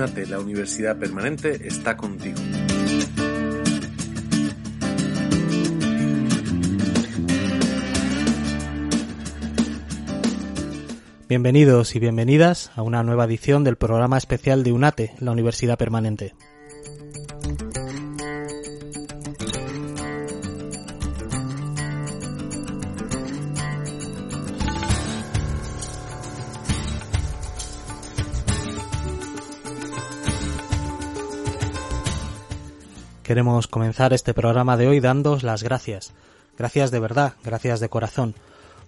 UNATE, la Universidad Permanente, está contigo. Bienvenidos y bienvenidas a una nueva edición del programa especial de UNATE, la Universidad Permanente. Queremos comenzar este programa de hoy dándos las gracias. Gracias de verdad, gracias de corazón,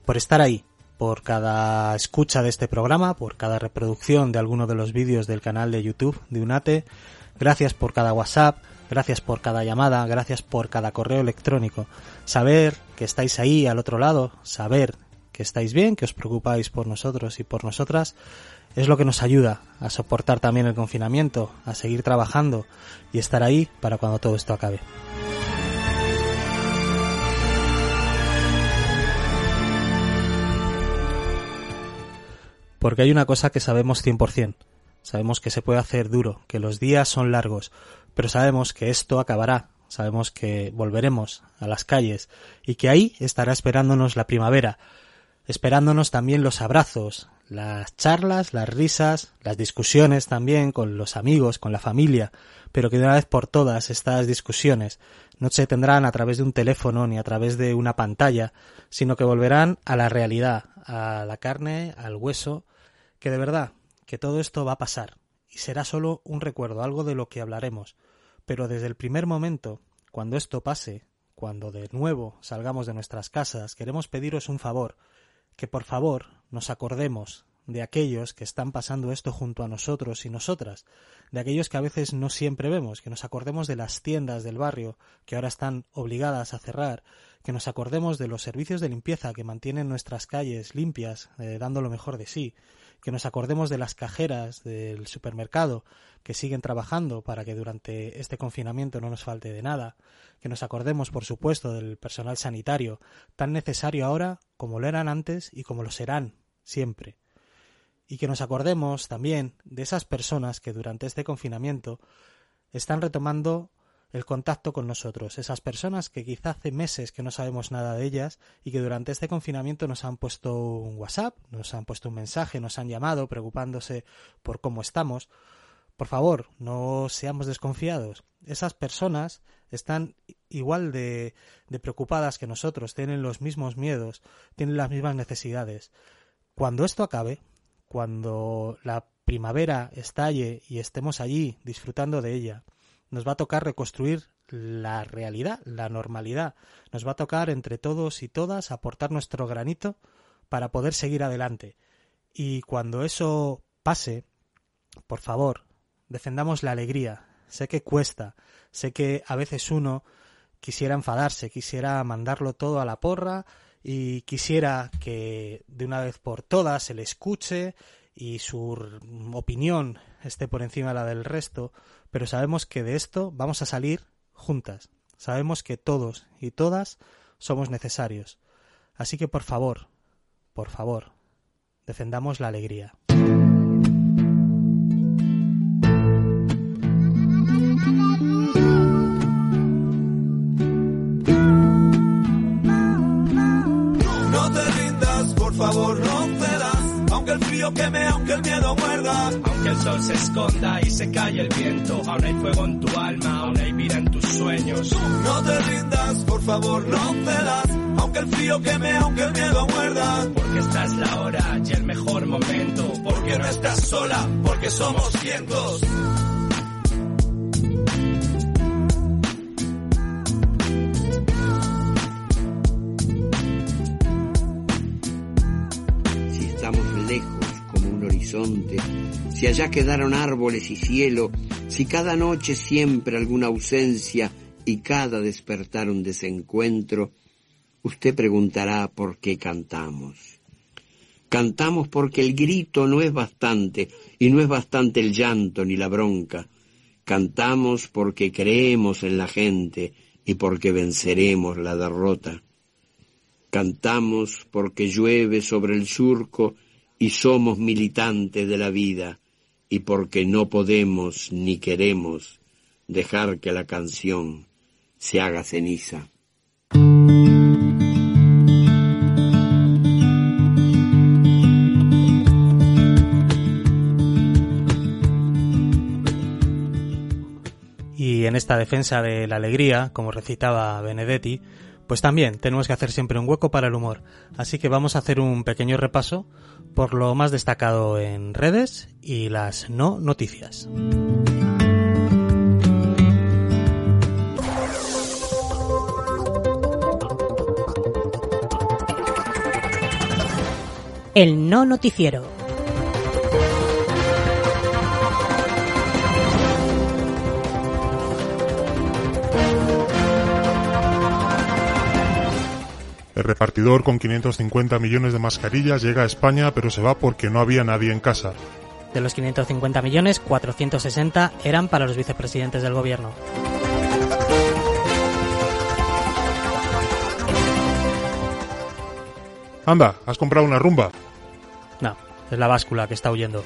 por estar ahí, por cada escucha de este programa, por cada reproducción de alguno de los vídeos del canal de YouTube de UNATE. Gracias por cada WhatsApp, gracias por cada llamada, gracias por cada correo electrónico. Saber que estáis ahí al otro lado, saber que estáis bien, que os preocupáis por nosotros y por nosotras, es lo que nos ayuda a soportar también el confinamiento, a seguir trabajando y estar ahí para cuando todo esto acabe. Porque hay una cosa que sabemos 100%. Sabemos que se puede hacer duro, que los días son largos, pero sabemos que esto acabará, sabemos que volveremos a las calles y que ahí estará esperándonos la primavera, esperándonos también los abrazos, las charlas, las risas, las discusiones también con los amigos, con la familia, pero que de una vez por todas estas discusiones no se tendrán a través de un teléfono ni a través de una pantalla, sino que volverán a la realidad, a la carne, al hueso, que de verdad, que todo esto va a pasar, y será solo un recuerdo, algo de lo que hablaremos, pero desde el primer momento, cuando esto pase, cuando de nuevo salgamos de nuestras casas, queremos pediros un favor, que por favor nos acordemos de aquellos que están pasando esto junto a nosotros y nosotras, de aquellos que a veces no siempre vemos, que nos acordemos de las tiendas del barrio que ahora están obligadas a cerrar, que nos acordemos de los servicios de limpieza que mantienen nuestras calles limpias, eh, dando lo mejor de sí, que nos acordemos de las cajeras del supermercado que siguen trabajando para que durante este confinamiento no nos falte de nada, que nos acordemos, por supuesto, del personal sanitario, tan necesario ahora como lo eran antes y como lo serán siempre. Y que nos acordemos también de esas personas que durante este confinamiento están retomando el contacto con nosotros, esas personas que quizá hace meses que no sabemos nada de ellas y que durante este confinamiento nos han puesto un WhatsApp, nos han puesto un mensaje, nos han llamado preocupándose por cómo estamos. Por favor, no seamos desconfiados. Esas personas están igual de, preocupadas que nosotros, tienen los mismos miedos, tienen las mismas necesidades. Cuando esto acabe, cuando la primavera estalle y estemos allí disfrutando de ella, nos va a tocar reconstruir la realidad, la normalidad. Nos va a tocar entre todos y todas aportar nuestro granito para poder seguir adelante. Y cuando eso pase, por favor, defendamos la alegría. Sé que cuesta, sé que a veces uno quisiera enfadarse, quisiera mandarlo todo a la porra y quisiera que de una vez por todas se le escuche y su opinión esté por encima de la del resto, pero sabemos que de esto vamos a salir juntas. Sabemos que todos y todas somos necesarios. Así que por favor, por favor, defendamos la alegría. Favor, no aunque el frío queme, aunque el miedo muerda. Aunque el sol se esconda y se calle el viento, aún hay fuego en tu alma, aún hay vida en tus sueños. No te rindas, por favor, das, Aunque el frío queme, aunque el miedo muerda. Porque esta es la hora y el mejor momento. Porque no estás sola, porque somos cientos. Si allá quedaron árboles y cielo, si cada noche siempre alguna ausencia y cada despertar un desencuentro, usted preguntará por qué cantamos. Cantamos porque el grito no es bastante y no es bastante el llanto ni la bronca. Cantamos porque creemos en la gente y porque venceremos la derrota. Cantamos porque llueve sobre el surco y somos militantes de la vida y porque no podemos ni queremos dejar que la canción se haga ceniza. Y en esta defensa de la alegría, como recitaba Benedetti, pues también tenemos que hacer siempre un hueco para el humor. Así que vamos a hacer un pequeño repaso por lo más destacado en redes y las no noticias. El no noticiero. El repartidor con 550 millones de mascarillas llega a España pero se va porque no había nadie en casa. De los 550 millones, 460 eran para los vicepresidentes del gobierno. Anda, ¿has comprado una rumba? No, es la báscula que está huyendo.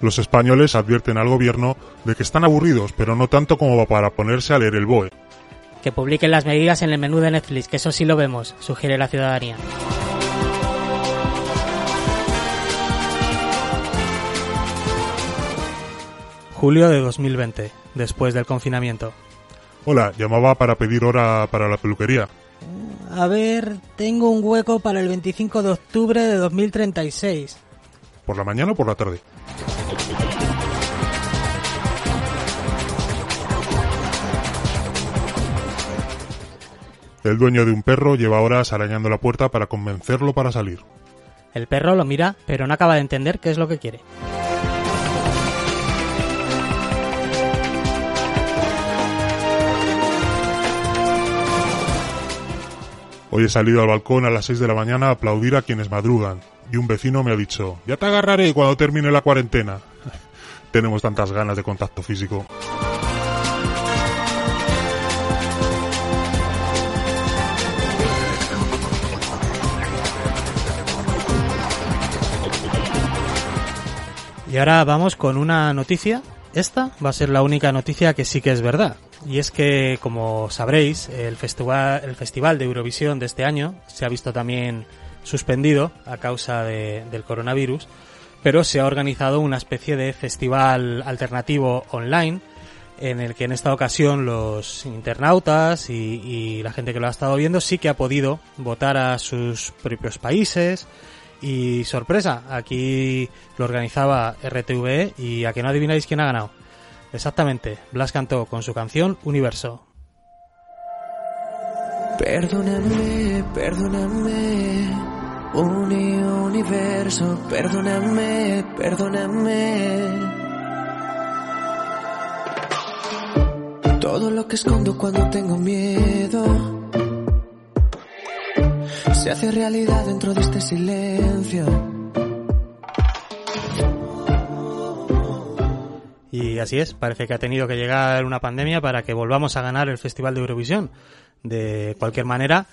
Los españoles advierten al gobierno de que están aburridos, pero no tanto como para ponerse a leer el BOE. Que publiquen las medidas en el menú de Netflix, que eso sí lo vemos, sugiere la ciudadanía. Julio de 2020, después del confinamiento. Hola, llamaba para pedir hora para la peluquería. A ver, tengo un hueco para el 25 de octubre de 2036. ¿Por la mañana o por la tarde? El dueño de un perro lleva horas arañando la puerta para convencerlo para salir. El perro lo mira, pero no acaba de entender qué es lo que quiere. Hoy he salido al balcón a las 6 de la mañana a aplaudir a quienes madrugan, y un vecino me ha dicho, ya te agarraré cuando termine la cuarentena. Tenemos tantas ganas de contacto físico. Y ahora vamos con una noticia. Esta va a ser la única noticia que sí que es verdad. Y es que, como sabréis, el festival, de Eurovisión de este año se ha visto también suspendido a causa de- del coronavirus, pero se ha organizado una especie de festival alternativo online en el que en esta ocasión los internautas y, y la gente que lo ha estado viendo sí que ha podido votar a sus propios países y sorpresa, aquí lo organizaba RTVE y a que no adivináis quién ha ganado. Exactamente, Blas cantó con su canción Universo. Perdóname, perdóname, uni universo, perdóname, perdóname. Todo lo que escondo cuando tengo miedo se hace realidad dentro de este silencio. Y así es, parece que ha tenido que llegar una pandemia para que volvamos a ganar el Festival de Eurovisión. De cualquier manera,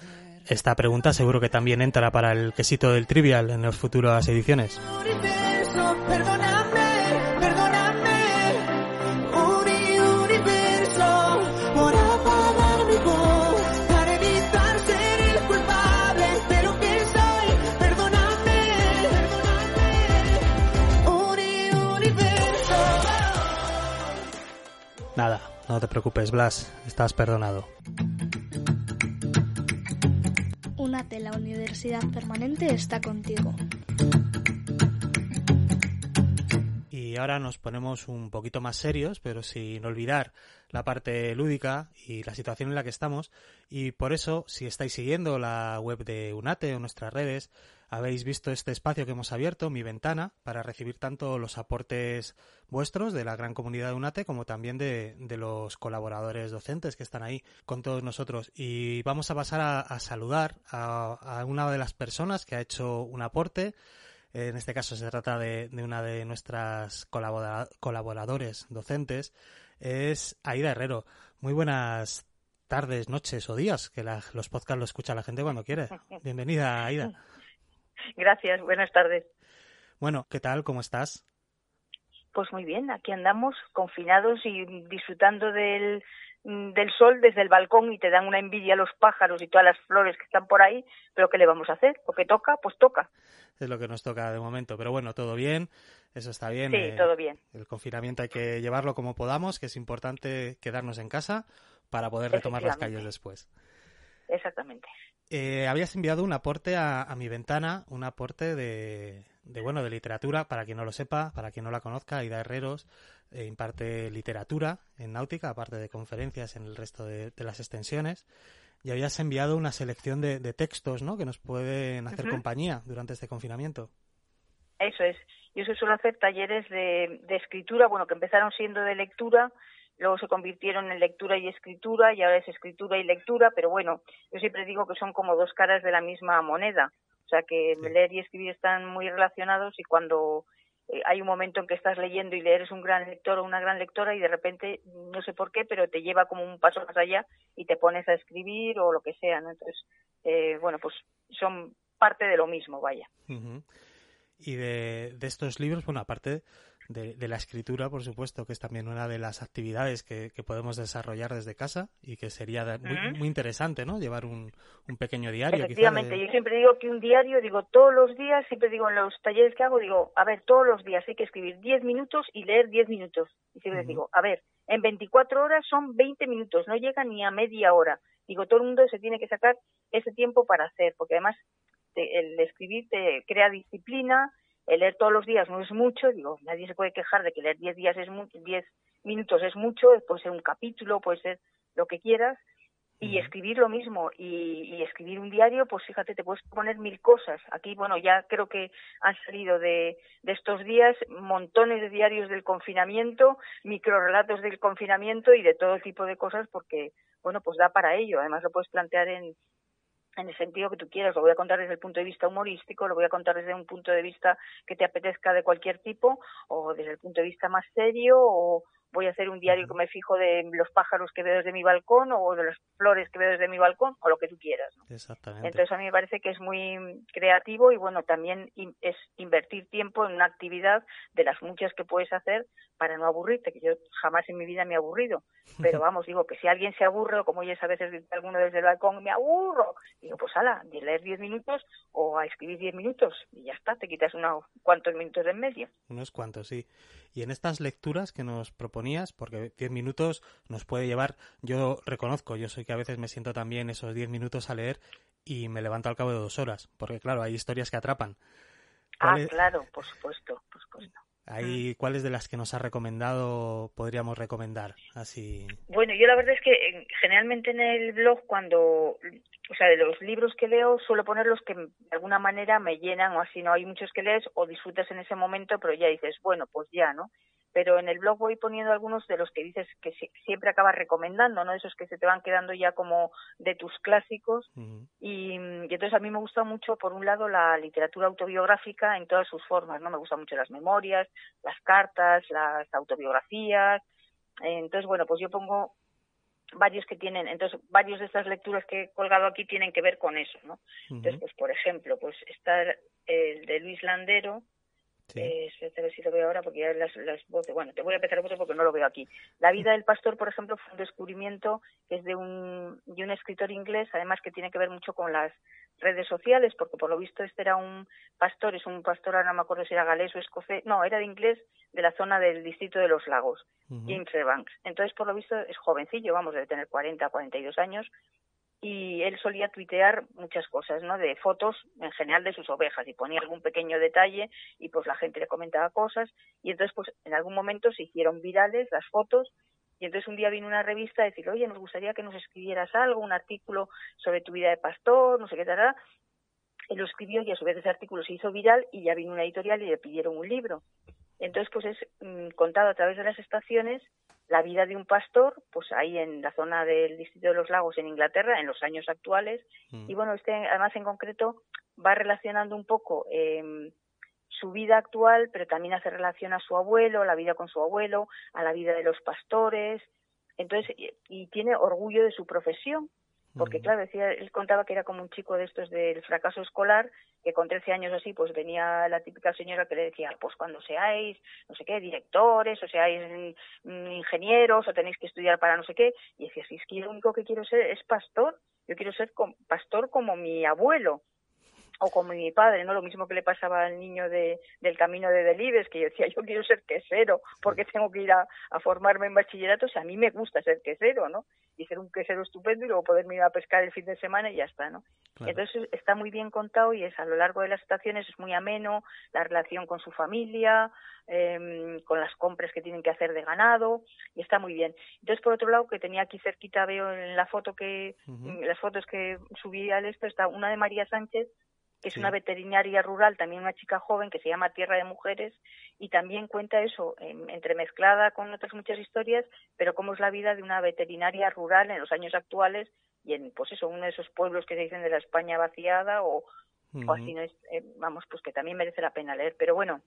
esta pregunta seguro que también entra para el quesito del trivial en las futuras ediciones. No te preocupes, Blas, estás perdonado. Únate, la universidad permanente está contigo. Y ahora nos ponemos un poquito más serios, pero sin olvidar la parte lúdica y la situación en la que estamos. Y por eso, si estáis siguiendo la web de Unate o nuestras redes, habéis visto este espacio que hemos abierto, mi ventana, para recibir tanto los aportes vuestros de la gran comunidad de UNATE como también de, de los colaboradores docentes que están ahí con todos nosotros. Y vamos a pasar a, a saludar a, a una de las personas que ha hecho un aporte. En este caso se trata de, de una de nuestras colabora- colaboradores docentes. Es Aida Herrero. Muy buenas tardes, noches o días, que la- los podcasts lo escucha la gente cuando quiere. Bienvenida, Aida. Gracias, buenas tardes. Bueno, ¿qué tal? ¿Cómo estás? Pues muy bien, aquí andamos confinados y disfrutando del, mm, del sol desde el balcón y te dan una envidia los pájaros y todas las flores que están por ahí, pero ¿qué le vamos a hacer? Lo que toca, pues toca. Es lo que nos toca de momento. Pero bueno, todo bien, eso está bien. Sí, eh, todo bien. El confinamiento hay que llevarlo como podamos, que es importante quedarnos en casa para poder retomar las calles después. Exactamente. Eh, habías enviado un aporte a, a mi ventana, un aporte de, de, bueno de literatura, para quien no lo sepa, para quien no la conozca, Aida Herreros eh, imparte literatura en náutica, aparte de conferencias en el resto de, de las extensiones, y habías enviado una selección de, de textos, ¿no? Que nos pueden hacer compañía durante este confinamiento. Eso es. Yo se suelo hacer talleres de, de escritura, bueno, que empezaron siendo de lectura, luego se convirtieron en lectura y escritura, y ahora es escritura y lectura, pero bueno, yo siempre digo que son como dos caras de la misma moneda. O sea, que leer y escribir están muy relacionados y cuando eh, hay un momento en que estás leyendo y eres un gran lector o una gran lectora y de repente, no sé por qué, pero te lleva como un paso más allá y te pones a escribir o lo que sea, ¿no? Entonces, eh, bueno, pues son parte de lo mismo, vaya. Y de, de estos libros, bueno, aparte de, de la escritura, por supuesto, que es también una de las actividades que, que podemos desarrollar desde casa y que sería de- muy, muy interesante, ¿no? Llevar un, un pequeño diario, Efectivamente, yo siempre digo que un diario, digo todos los días, siempre digo en los talleres que hago, digo, a ver, todos los días hay que escribir 10 minutos y leer 10 minutos. Y siempre digo, a ver, en 24 horas son 20 minutos, no llega ni a media hora. Digo, todo el mundo se tiene que sacar ese tiempo para hacer, porque además te- el escribir te crea disciplina, el leer todos los días no es mucho, digo, nadie se puede quejar de que leer 10 días es mu- 10 minutos es mucho, puede ser un capítulo, puede ser lo que quieras, y escribir lo mismo y, y escribir un diario pues fíjate te puedes poner mil cosas. Aquí bueno ya creo que han salido de, de estos días montones de diarios del confinamiento microrelatos del confinamiento y de todo tipo de cosas porque bueno pues da para ello. Además lo puedes plantear en en el sentido que tú quieras. Lo voy a contar desde el punto de vista humorístico, lo voy a contar desde un punto de vista que te apetezca de cualquier tipo, o desde el punto de vista más serio, o voy a hacer un diario que me fijo de los pájaros que veo desde mi balcón, o de las flores que veo desde mi balcón, o lo que tú quieras. ¿no? Exactamente. Entonces a mí me parece que es muy creativo y bueno, también in- es invertir tiempo en una actividad de las muchas que puedes hacer para no aburrirte, que yo jamás en mi vida me he aburrido. Pero vamos, digo que si alguien se aburre, o como oyes a veces alguno desde el balcón, me aburro, digo, pues ala, de leer 10 minutos o a escribir 10 minutos y ya está, te quitas unos cuantos minutos de en medio. Unos cuantos, sí. Y en estas lecturas que nos proponías, porque 10 minutos nos puede llevar, yo reconozco, yo soy que a veces me siento también esos 10 minutos a leer y me levanto al cabo de dos horas, porque claro, hay historias que atrapan. Ah, ¿Cuáles- claro, por supuesto, por supuesto. Hay, ¿Cuáles de las que nos ha recomendado podríamos recomendar? Así. Bueno, yo la verdad es que eh, generalmente en el blog cuando, o sea, de los libros que leo suelo poner los que de alguna manera me llenan o así, no hay muchos que lees o disfrutas en ese momento, pero ya dices, bueno, pues ya, ¿no? Pero en el blog voy poniendo algunos de los que dices que si- siempre acabas recomendando, ¿no? Esos que se te van quedando ya como de tus clásicos y, y entonces a mí me gusta mucho, por un lado, la literatura autobiográfica en todas sus formas, ¿no? Me gustan mucho las memorias, las cartas, las autobiografías. Entonces, bueno, pues yo pongo varios que tienen, entonces varios de estas lecturas que he colgado aquí tienen que ver con eso, ¿no? Entonces, pues por ejemplo, pues está el de Luis Landero, eh, espérate a ver si lo veo ahora porque ya las, las voces, bueno, te voy a empezar voces porque no lo veo aquí. La vida del pastor, por ejemplo, fue un descubrimiento que es de un, de un escritor inglés, además que tiene que ver mucho con las redes sociales, porque por lo visto este era un pastor, es un pastor, ahora no me acuerdo si era galés o escocés, no, era de inglés de la zona del distrito de los lagos, James Fairbanks. Entonces, por lo visto, es jovencillo, vamos, debe tener 40, 42 años, y él solía tuitear muchas cosas, ¿no? De fotos en general de sus ovejas y ponía algún pequeño detalle y pues la gente le comentaba cosas y entonces pues en algún momento se hicieron virales las fotos y entonces un día vino una revista a decir, oye, nos gustaría que nos escribieras algo, un artículo sobre tu vida de pastor, no sé qué tal. Él lo escribió y a su vez ese artículo se hizo viral y ya vino una editorial y le pidieron un libro. Entonces, pues es mm, contado a través de las estaciones la vida de un pastor, pues ahí en la zona del Distrito de los Lagos en Inglaterra, en los años actuales. Y bueno, este además en concreto va relacionando un poco eh, su vida actual, pero también hace relación a su abuelo, la vida con su abuelo, a la vida de los pastores, Entonces, y tiene orgullo de su profesión, porque claro, decía, él contaba que era como un chico de estos del fracaso escolar, que con 13 años así, pues venía la típica señora que le decía, pues cuando seáis, no sé qué, directores, o seáis mm, ingenieros, o tenéis que estudiar para no sé qué, y decía, si es que lo único que quiero ser es pastor, yo quiero ser pastor como mi abuelo, o como mi padre, ¿no? Lo mismo que le pasaba al niño de, del camino de Delibes, que yo decía, yo quiero ser quesero, porque tengo que ir a, formarme en bachillerato, o sea, a mí me gusta ser quesero, ¿no? Y ser un quesero estupendo y luego poderme ir a pescar el fin de semana y ya está, ¿no? Entonces está muy bien contado y es a lo largo de las estaciones es muy ameno, la relación con su familia, eh, con las compras que tienen que hacer de ganado, y está muy bien. Entonces, por otro lado, que tenía aquí cerquita, veo en la foto que, las fotos que subí al esto, está una de María Sánchez, que es una veterinaria rural, también una chica joven que se llama Tierra de Mujeres y también cuenta eso, entremezclada con otras muchas historias, pero cómo es la vida de una veterinaria rural en los años actuales y en, pues eso, uno de esos pueblos que se dicen de la España vaciada o, así, no es, eh, vamos, pues que también merece la pena leer. Pero bueno,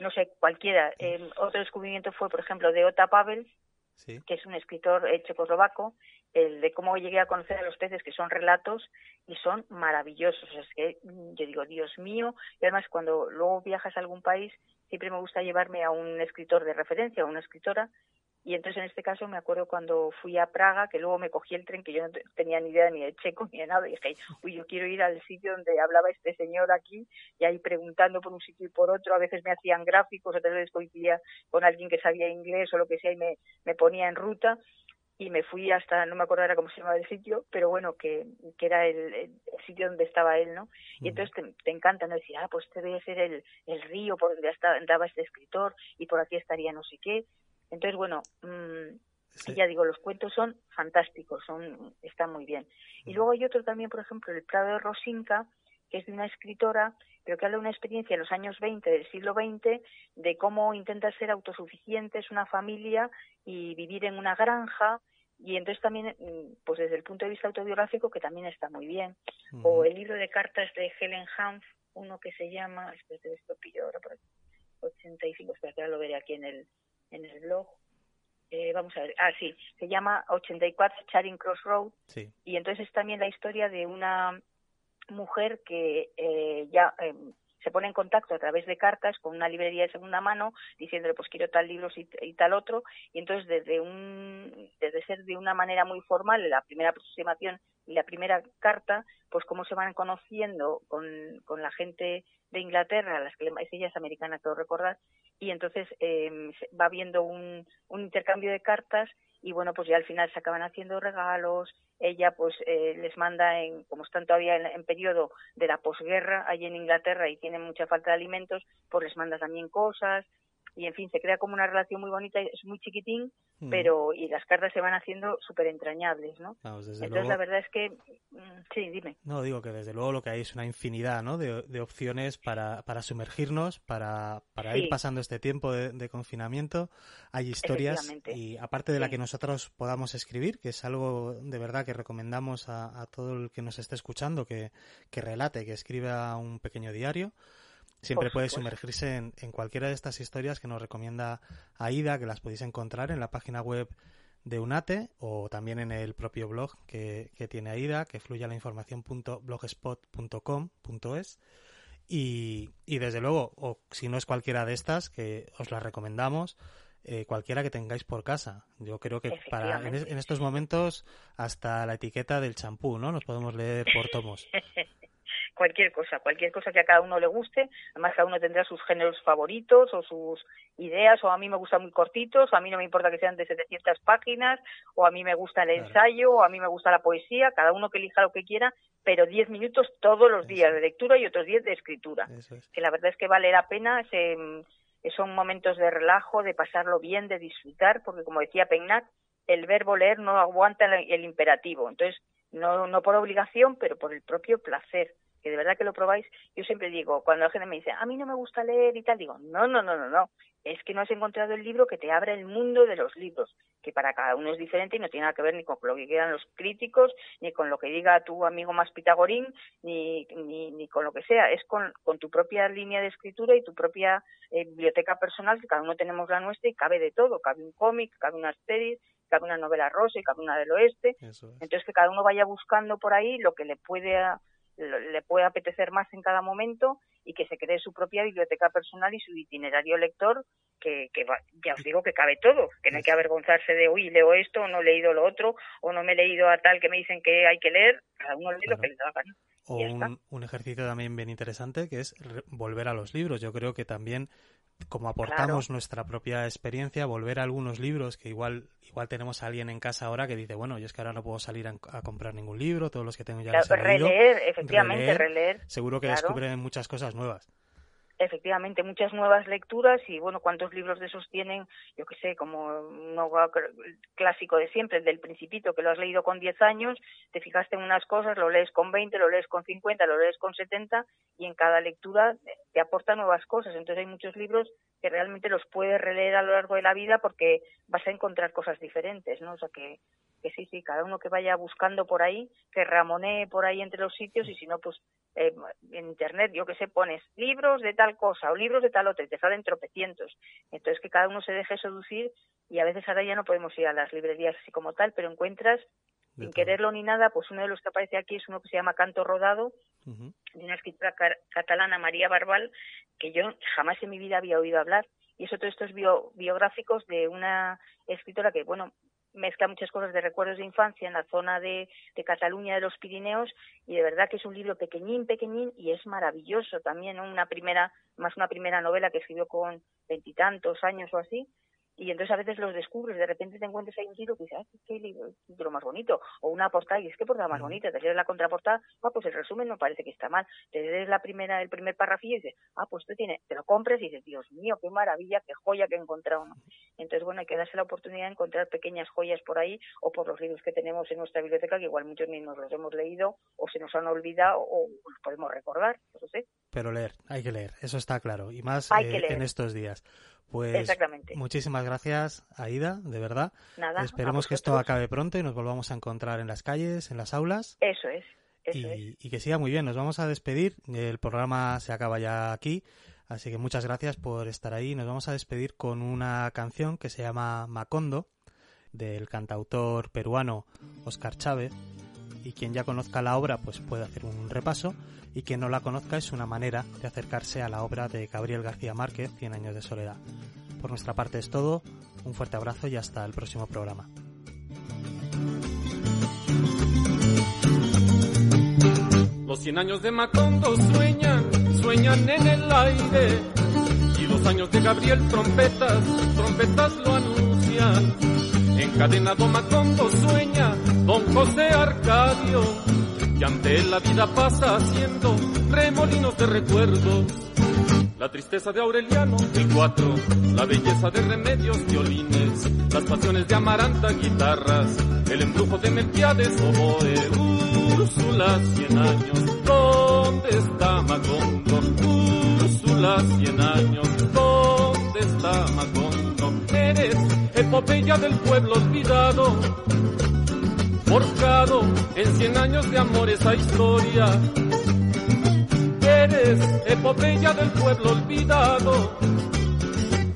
no sé, cualquiera. Eh, otro descubrimiento fue, por ejemplo, de Ota Pavel, que es un escritor checoslovaco, el de cómo llegué a conocer a los peces, que son relatos y son maravillosos. Es que mm, yo digo, Dios mío, y además cuando luego viajas a algún país, siempre me gusta llevarme a un escritor de referencia, a una escritora, y entonces en este caso me acuerdo cuando fui a Praga, que luego me cogí el tren, que yo no tenía ni idea ni de checo ni de nada, y dije, uy, yo quiero ir al sitio donde hablaba este señor aquí, y ahí preguntando por un sitio y por otro, a veces me hacían gráficos, otras veces coincidía con alguien que sabía inglés o lo que sea, y me, me ponía en ruta, y me fui hasta, no me acuerdo ahora cómo se llamaba el sitio, pero bueno, que, que era el, sitio donde estaba él, ¿no? Y entonces te, encanta, ¿no? Decir, ah, pues este debe ser el, el río por donde andaba este escritor y por aquí estaría no sé qué. Entonces, bueno, mm, ya digo, los cuentos son fantásticos, son están muy bien. Y luego hay otro también, por ejemplo, El Prado de Rosinca, que es de una escritora, pero que habla de una experiencia en los años 20 del siglo XX de cómo intenta ser autosuficientes, una familia y vivir en una granja. Y entonces también, mm, pues desde el punto de vista autobiográfico, que también está muy bien. O el libro de cartas de Helen Hanf, uno que se llama, espérate, esto pillo ahora por aquí, 85, espérate, ahora lo veré aquí en el, en el blog. Eh, vamos a ver, ah, sí, se llama 84 Charing Cross Road. Y entonces es también la historia de una mujer que eh, ya eh, se pone en contacto a través de cartas con una librería de segunda mano diciéndole pues quiero tal libro y, tal otro y entonces desde un desde ser de una manera muy formal la primera aproximación y la primera carta pues cómo se van conociendo con, con la gente de Inglaterra las que ella es americana creo recordar y entonces eh, va habiendo un, un intercambio de cartas y bueno pues ya al final se acaban haciendo regalos. Ella pues eh, les manda en como están todavía en, periodo de la posguerra allí en Inglaterra y tienen mucha falta de alimentos pues les manda también cosas y en fin se crea como una relación muy bonita es muy chiquitín mm. pero y las cartas se van haciendo súper entrañables no entonces la verdad es que mm, sí dime. No digo que desde luego lo que hay es una infinidad no de, opciones para, para sumergirnos para, para ir pasando este tiempo de, confinamiento. Hay historias y aparte de la que nosotros podamos escribir que es algo de verdad que recomendamos a, todo el que nos esté escuchando que, que relate que escriba un pequeño diario Siempre puede sumergirse en, cualquiera de estas historias que nos recomienda Aida, que las podéis encontrar en la página web de UNATE o también en el propio blog que, tiene Aida, que fluye a la información.blogspot.com.es. Y, y desde luego, o si no es cualquiera de estas, que os las recomendamos, eh, cualquiera que tengáis por casa. Yo creo que para en, en, estos momentos hasta la etiqueta del champú, ¿no? Nos podemos leer por tomos. cualquier cosa, cualquier cosa que a cada uno le guste, además cada uno tendrá sus géneros favoritos o sus ideas, o a mí me gustan muy cortitos, o a mí no me importa que sean de 700 páginas, o a mí me gusta el ensayo, o a mí me gusta la poesía, cada uno que elija lo que quiera, pero 10 minutos todos los días de lectura y otros 10 de escritura. Que la verdad es que vale la pena, se, son momentos de relajo, de pasarlo bien, de disfrutar, porque como decía Pegnac, el verbo leer no aguanta el imperativo, entonces no, no por obligación, pero por el propio placer que de verdad que lo probáis, yo siempre digo, cuando la gente me dice, a mí no me gusta leer y tal, digo, no, no, no, no, no, es que no has encontrado el libro que te abre el mundo de los libros, que para cada uno es diferente y no tiene nada que ver ni con lo que quieran los críticos, ni con lo que diga tu amigo más pitagorín, ni, ni, ni con lo que sea, es con, con tu propia línea de escritura y tu propia eh, biblioteca personal, que cada uno tenemos la nuestra y cabe de todo, cabe un cómic, cabe una serie, cabe una novela rosa y cabe una del oeste. Entonces que cada uno vaya buscando por ahí lo que le puede le puede apetecer más en cada momento y que se cree su propia biblioteca personal y su itinerario lector que, que ya os digo que cabe todo, que no hay que avergonzarse de, uy, leo esto, o no he leído lo otro, o no me he leído a tal que me dicen que hay que leer, cada uno lee lo que le da gana. O un, un, ejercicio también bien interesante que es volver a los libros. Yo creo que también como aportamos nuestra propia experiencia, volver a algunos libros que igual igual tenemos a alguien en casa ahora que dice, bueno, yo es que ahora no puedo salir a, comprar ningún libro, todos los que tengo ya los he releer, efectivamente, releer. Seguro que descubren muchas cosas nuevas efectivamente muchas nuevas lecturas y bueno cuántos libros de esos tienen yo que sé como un clásico de siempre el del principito que lo has leído con 10 años te fijaste en unas cosas lo lees con 20 lo lees con 50 lo lees con 70 y en cada lectura te aporta nuevas cosas. Entonces hay muchos libros que realmente los puedes releer a lo largo de la vida porque vas a encontrar cosas diferentes no o sea que que sí, sí, cada uno que vaya buscando por ahí, que ramonee por ahí entre los sitios y si no, pues eh, en internet, yo que sé, pones libros de tal cosa o libros de tal otra y te salen tropecientos. Entonces que cada uno se deje seducir y a veces ahora ya no podemos ir a las librerías así como tal, pero encuentras sin quererlo ni nada, pues uno de los que aparece aquí es uno que se llama Canto Rodado, de una escritora catalana, María Barbal, que yo jamás en mi vida había oído hablar. Y eso todos estos biográficos de una escritora que, bueno, mezcla muchas cosas de recuerdos de infancia en la zona de, de, Cataluña de los Pirineos y de verdad que es un libro pequeñín, pequeñín y es maravilloso también, una primera, más una primera novela que escribió con veintitantos años o así y entonces a veces los descubres, de repente te encuentras ahí un tiro que dices, ah, qué libro más bonito, o una portada, y es que portada más bonita, te lees la contraportada, ah, pues el resumen no parece que está mal, te lees la primera, el primer parrafillo y dices, ah, pues tú tiene, te lo compres y dices, Dios mío, qué maravilla, qué joya que he encontrado, Entonces, bueno, hay que darse la oportunidad de encontrar pequeñas joyas por ahí, o por los libros que tenemos en nuestra biblioteca, que igual muchos ni nos los hemos leído, o se nos han olvidado, o los podemos recordar, no sé. Pero leer, hay que leer, eso está claro, y más eh, en estos días. Pues muchísimas gracias, Aida, de verdad. Nada, Esperemos que esto acabe pronto y nos volvamos a encontrar en las calles, en las aulas. Eso es. y, que siga muy bien. Nos vamos a despedir. El programa se acaba ya aquí. Así que muchas gracias por estar ahí. Nos vamos a despedir con una canción que se llama Macondo, del cantautor peruano Oscar Chávez. Y quien ya conozca la obra, pues puede hacer un repaso y quien no la conozca es una manera de acercarse a la obra de Gabriel García Márquez, Cien años de soledad. Por nuestra parte es todo, un fuerte abrazo y hasta el próximo programa. Los cien años de Macondo sueñan, sueñan en el aire. Y los años de Gabriel trompetas, trompetas lo anuncian. Encadenado Macondo sueña, don José Arcadio y ante él la vida pasa haciendo remolinos de recuerdos. La tristeza de Aureliano, el cuatro, la belleza de remedios, violines, las pasiones de Amaranta, guitarras, el embrujo de Melquiades, oboe, Úrsula, cien años, ¿dónde está Macondo? Úrsula, cien años, ¿dónde está Macondo? Eres epopeya del pueblo olvidado, forjado en cien años de amor esa historia. Eres epopeya del pueblo olvidado,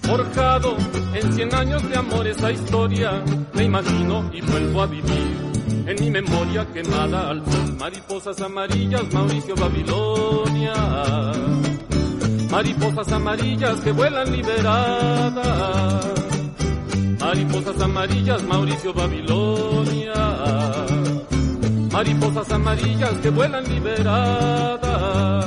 forjado en cien años de amor esa historia. Me imagino y vuelvo a vivir en mi memoria quemada al sol. Mariposas amarillas, Mauricio Babilonia. Mariposas amarillas que vuelan liberadas Mariposas amarillas, Mauricio Babilonia. Mariposas amarillas que vuelan liberadas.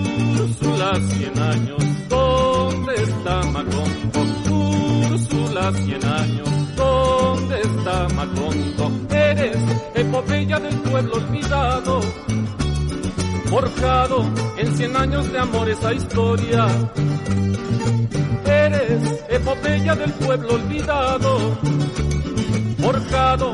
Úrsula, cien años, ¿dónde está Macondo? Úrsula, cien años, ¿Dónde está Macondo? Eres epopeya del pueblo olvidado, forjado en cien años de amor esa historia. Eres epopeya del pueblo olvidado, forjado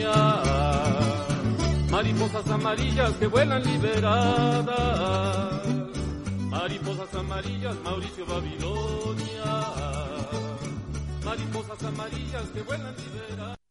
Mariposas amarillas que vuelan liberadas. Mariposas amarillas, Mauricio Babilonia. Mariposas amarillas que vuelan liberadas.